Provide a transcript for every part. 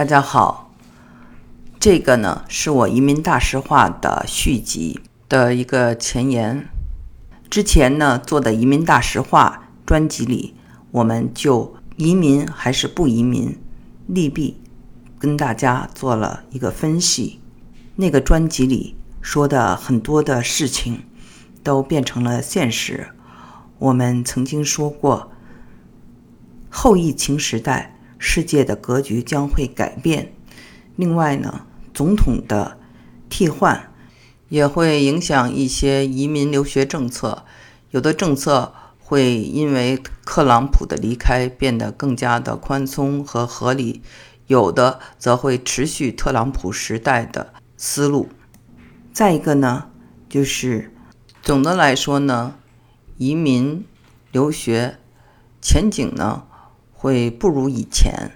大家好，这个呢是我移民大实话的续集的一个前言。之前呢做的移民大实话专辑里，我们就移民还是不移民利弊跟大家做了一个分析。那个专辑里说的很多的事情都变成了现实。我们曾经说过，后疫情时代。世界的格局将会改变。另外呢，总统的替换也会影响一些移民留学政策。有的政策会因为特朗普的离开变得更加的宽松和合理，有的则会持续特朗普时代的思路。再一个呢，就是总的来说呢，移民留学前景呢。会不如以前，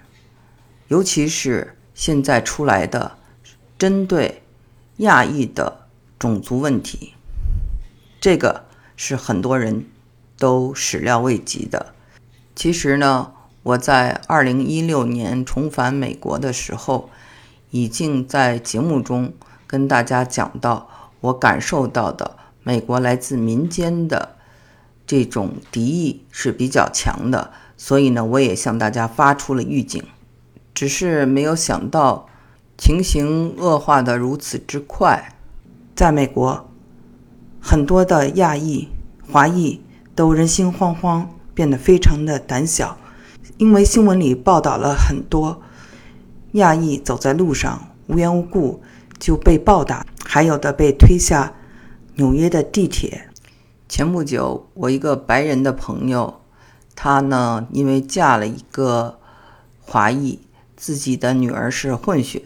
尤其是现在出来的针对亚裔的种族问题，这个是很多人都始料未及的。其实呢，我在二零一六年重返美国的时候，已经在节目中跟大家讲到，我感受到的美国来自民间的这种敌意是比较强的。所以呢，我也向大家发出了预警，只是没有想到情形恶化的如此之快。在美国，很多的亚裔、华裔都人心惶惶，变得非常的胆小，因为新闻里报道了很多亚裔走在路上无缘无故就被暴打，还有的被推下纽约的地铁。前不久，我一个白人的朋友。她呢，因为嫁了一个华裔，自己的女儿是混血，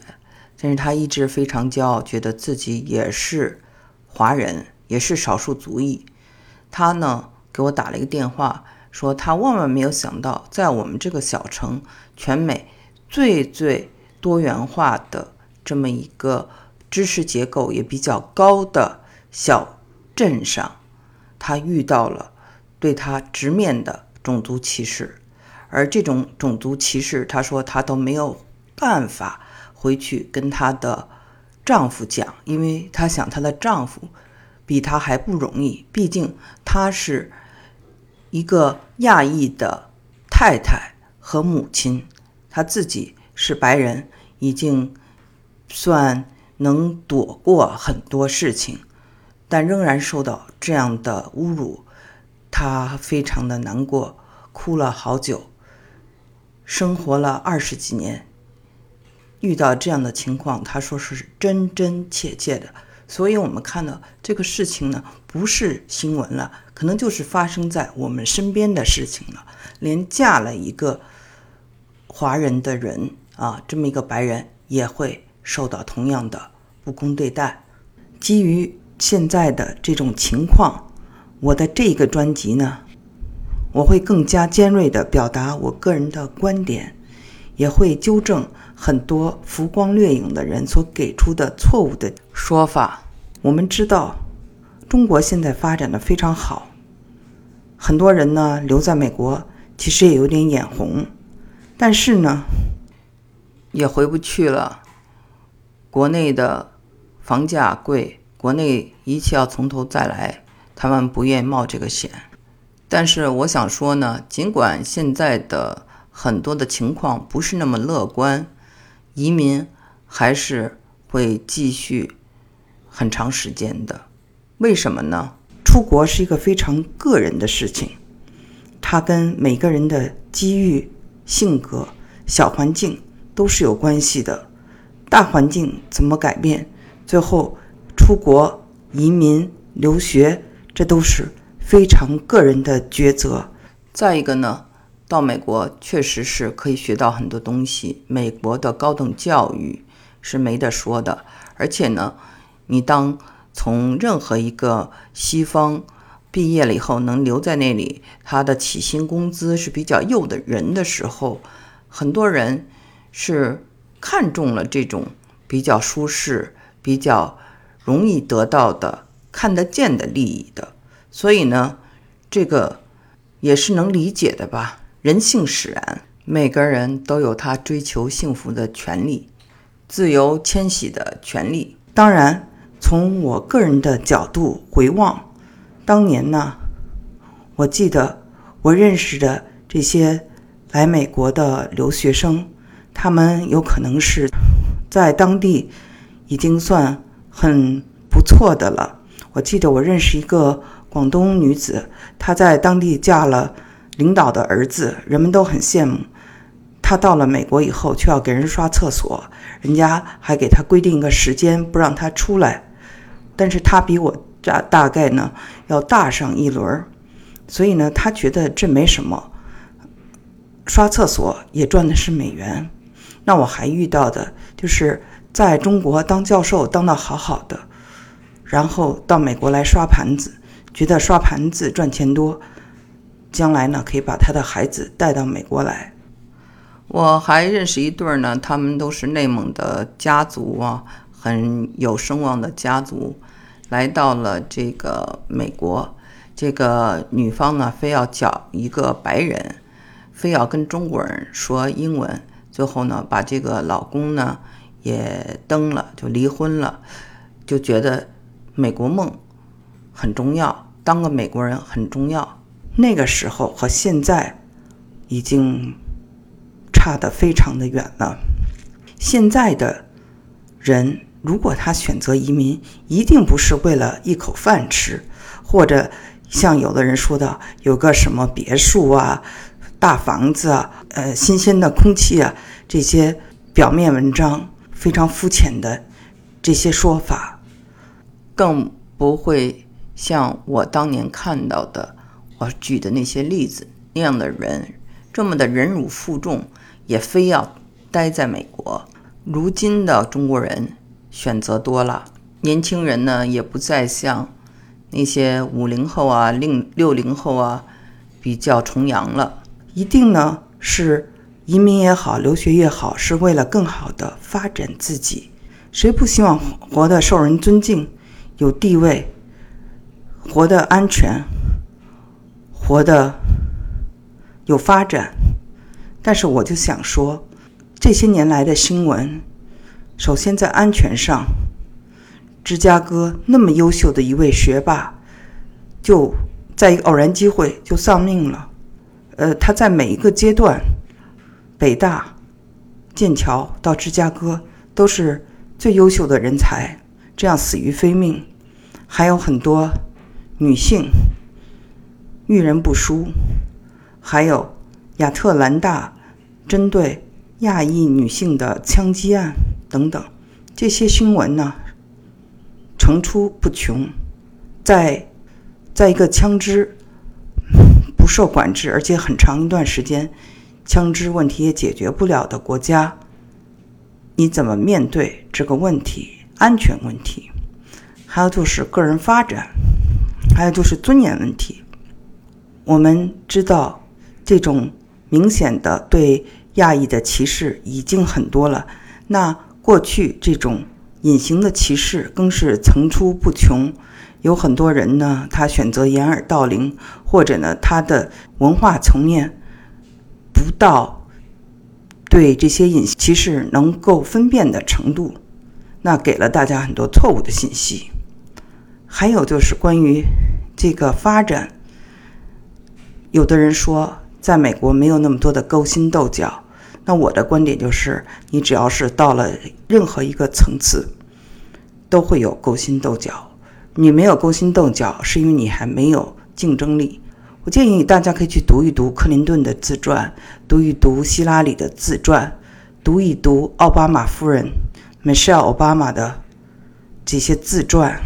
但是她一直非常骄傲，觉得自己也是华人，也是少数族裔。她呢给我打了一个电话，说她万万没有想到，在我们这个小城，全美最最多元化的这么一个知识结构也比较高的小镇上，她遇到了对她直面的。种族歧视，而这种种族歧视，她说她都没有办法回去跟她的丈夫讲，因为她想她的丈夫比她还不容易，毕竟她是一个亚裔的太太和母亲，她自己是白人，已经算能躲过很多事情，但仍然受到这样的侮辱。他非常的难过，哭了好久。生活了二十几年，遇到这样的情况，他说是真真切切的。所以，我们看到这个事情呢，不是新闻了，可能就是发生在我们身边的事情了。连嫁了一个华人的人啊，这么一个白人，也会受到同样的不公对待。基于现在的这种情况。我的这个专辑呢，我会更加尖锐地表达我个人的观点，也会纠正很多浮光掠影的人所给出的错误的说法。我们知道，中国现在发展的非常好，很多人呢留在美国，其实也有点眼红，但是呢，也回不去了。国内的房价贵，国内一切要从头再来。他们不愿意冒这个险，但是我想说呢，尽管现在的很多的情况不是那么乐观，移民还是会继续很长时间的。为什么呢？出国是一个非常个人的事情，它跟每个人的机遇、性格、小环境都是有关系的。大环境怎么改变，最后出国、移民、留学。这都是非常个人的抉择。再一个呢，到美国确实是可以学到很多东西，美国的高等教育是没得说的。而且呢，你当从任何一个西方毕业了以后，能留在那里，他的起薪工资是比较诱的人的时候，很多人是看中了这种比较舒适、比较容易得到的。看得见的利益的，所以呢，这个也是能理解的吧？人性使然。每个人都有他追求幸福的权利，自由迁徙的权利。当然，从我个人的角度回望，当年呢，我记得我认识的这些来美国的留学生，他们有可能是在当地已经算很不错的了。我记得我认识一个广东女子，她在当地嫁了领导的儿子，人们都很羡慕。她到了美国以后，却要给人刷厕所，人家还给她规定一个时间，不让她出来。但是她比我大大概呢要大上一轮，所以呢，她觉得这没什么。刷厕所也赚的是美元。那我还遇到的就是在中国当教授当的好好的，然后到美国来刷盘子，觉得刷盘子赚钱多，将来呢可以把他的孩子带到美国来。我还认识一对儿呢，他们都是内蒙的家族啊，很有声望的家族，来到了这个美国。这个女方呢，非要找一个白人，非要跟中国人说英文。最后呢，把这个老公呢也登了，就离婚了。就觉得美国梦很重要，当个美国人很重要。那个时候和现在已经。差得非常的远了。现在的人，如果他选择移民，一定不是为了一口饭吃，或者像有的人说的，有个什么别墅啊、大房子啊、呃新鲜的空气啊，这些表面文章非常肤浅的这些说法，更不会像我当年看到的我举的那些例子那样的人，这么的忍辱负重。也非要待在美国。如今的中国人选择多了，年轻人呢也不再像那些五零后啊、六六零后啊比较崇洋了。一定呢是移民也好，留学也好，是为了更好的发展自己。谁不希望活得受人尊敬、有地位、活得安全、活得有发展？但是我就想说，这些年来的新闻，首先在安全上，芝加哥那么优秀的一位学霸，就在一个偶然机会就丧命了。呃，他在每一个阶段，北大、剑桥到芝加哥都是最优秀的人才，这样死于非命。还有很多女性遇人不淑，还有。亚特兰大针对亚裔女性的枪击案等等，这些新闻呢层出不穷。在在一个枪支不受管制，而且很长一段时间枪支问题也解决不了的国家，你怎么面对这个问题？安全问题，还有就是个人发展，还有就是尊严问题。我们知道这种。明显的对亚裔的歧视已经很多了，那过去这种隐形的歧视更是层出不穷。有很多人呢，他选择掩耳盗铃，或者呢，他的文化层面不到对这些隐歧视能够分辨的程度，那给了大家很多错误的信息。还有就是关于这个发展，有的人说。在美国没有那么多的勾心斗角，那我的观点就是，你只要是到了任何一个层次，都会有勾心斗角。你没有勾心斗角，是因为你还没有竞争力。我建议大家可以去读一读克林顿的自传，读一读希拉里的自传，读一读奥巴马夫人 Michelle 奥巴马的这些自传。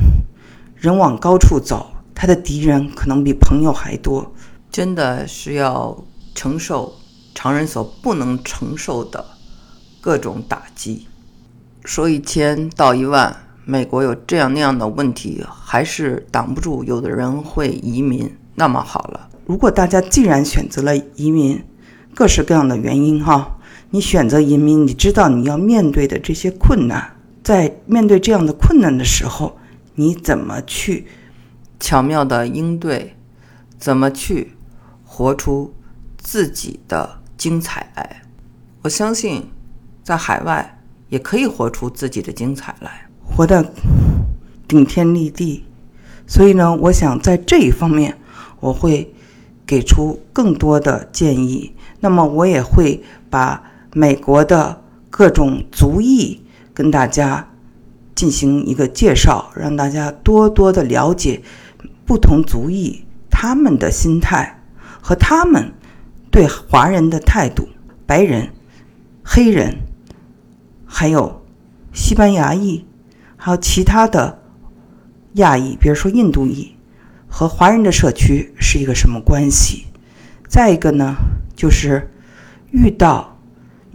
人往高处走，他的敌人可能比朋友还多。真的是要承受常人所不能承受的各种打击。说一千道一万，美国有这样那样的问题，还是挡不住有的人会移民。那么好了，如果大家既然选择了移民，各式各样的原因哈，你选择移民，你知道你要面对的这些困难，在面对这样的困难的时候，你怎么去巧妙的应对？怎么去？活出自己的精彩来。我相信，在海外也可以活出自己的精彩来，活得顶天立地。所以呢，我想在这一方面，我会给出更多的建议。那么，我也会把美国的各种族裔跟大家进行一个介绍，让大家多多的了解不同族裔他们的心态和他们对华人的态度。白人、黑人，还有西班牙裔，还有其他的。亚裔，比如说印度裔，和华人的社区是一个什么关系？再一个呢，就是遇到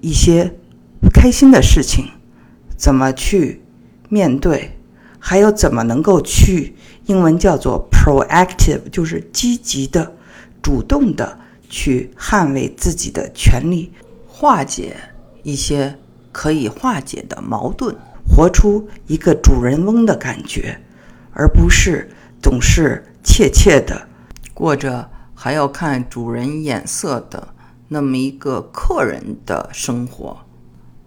一些不开心的事情，怎么去面对？还有怎么能够去，英文叫做 proactive，就是积极的、主动的去捍卫自己的权利，化解一些可以化解的矛盾，活出一个主人翁的感觉。而不是总是怯怯的过着还要看主人眼色的那么一个客人的生活。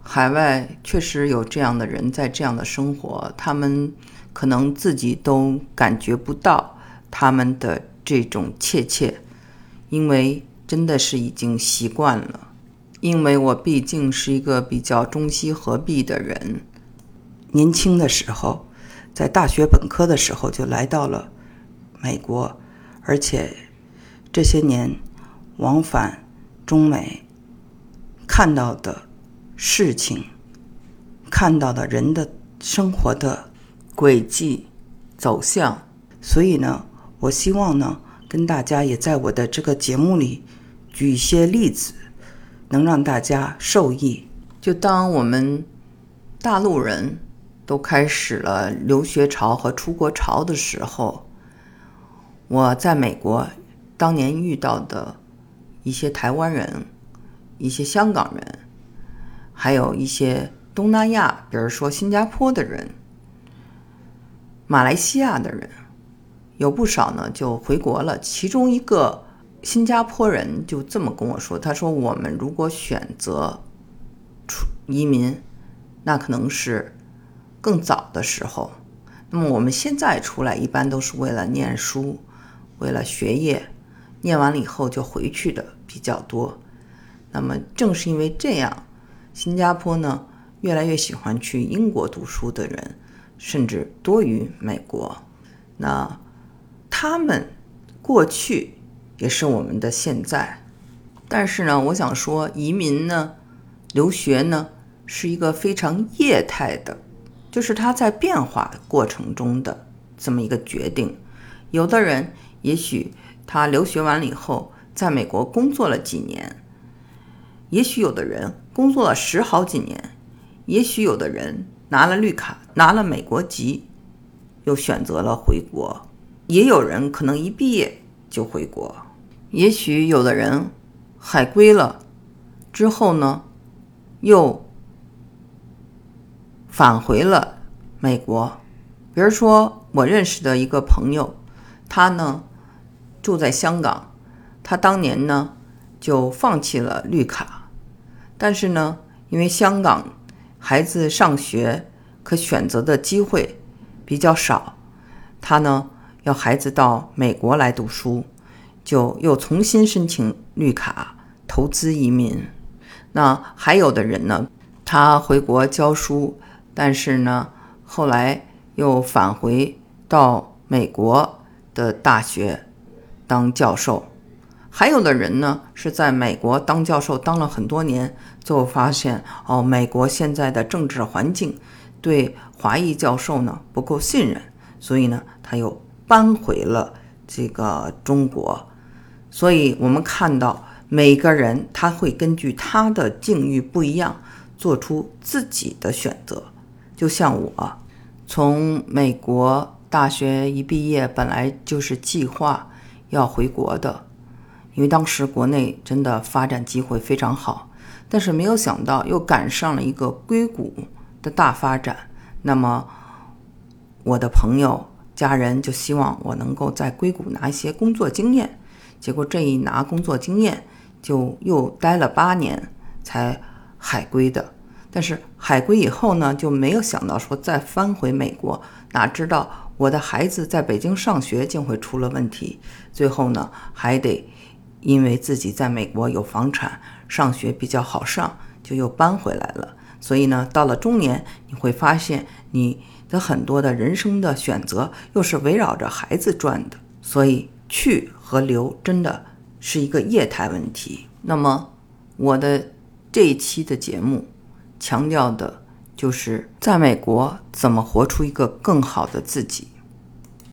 海外确实有这样的人在这样的生活，他们可能自己都感觉不到他们的这种怯怯，因为真的是已经习惯了。因为我毕竟是一个比较中西合璧的人，年轻的时候。在大学本科的时候就来到了美国，而且这些年往返中美，看到的事情、看到的人的生活的轨迹走向，所以呢，我希望呢，跟大家也在我的这个节目里举一些例子，能让大家受益。就当我们大陆人。都开始了留学潮和出国潮的时候，我在美国当年遇到的一些台湾人、一些香港人，还有一些东南亚，比如说新加坡的人、马来西亚的人，有不少呢就回国了。其中一个新加坡人就这么跟我说：“他说我们如果选择出移民，那可能是。”更早的时候，那么我们现在出来一般都是为了念书，为了学业，念完了以后就回去的比较多。那么正是因为这样，新加坡呢越来越喜欢去英国读书的人，甚至多于美国。那他们过去也是我们的现在，但是呢，我想说，移民呢，留学呢，是一个非常业态的。就是它在变化过程中的这么一个决定。有的人也许他留学完了以后，在美国工作了几年；也许有的人工作了十好几年；也许有的人拿了绿卡，拿了美国籍，又选择了回国；也有人可能一毕业就回国；也许有的人海归了之后呢，又。返回了美国，比如说我认识的一个朋友，他呢住在香港，他当年呢就放弃了绿卡，但是呢，因为香港孩子上学可选择的机会比较少，他呢要孩子到美国来读书，就又重新申请绿卡投资移民。那还有的人呢，他回国教书。但是呢，后来又返回到美国的大学当教授。还有的人呢，是在美国当教授当了很多年，最后发现哦，美国现在的政治环境对华裔教授呢不够信任，所以呢，他又搬回了这个中国。所以我们看到每个人他会根据他的境遇不一样，做出自己的选择。就像我，从美国大学一毕业，本来就是计划要回国的，因为当时国内真的发展机会非常好，但是没有想到又赶上了一个硅谷的大发展。那么，我的朋友、家人就希望我能够在硅谷拿一些工作经验。结果这一拿工作经验，就又待了八年才海归的。但是海归以后呢，就没有想到说再翻回美国，哪知道我的孩子在北京上学竟会出了问题，最后呢还得因为自己在美国有房产，上学比较好上，就又搬回来了。所以呢，到了中年，你会发现你的很多的人生的选择又是围绕着孩子转的。所以去和留真的是一个业态问题。那么我的这一期的节目。强调的就是在美国怎么活出一个更好的自己。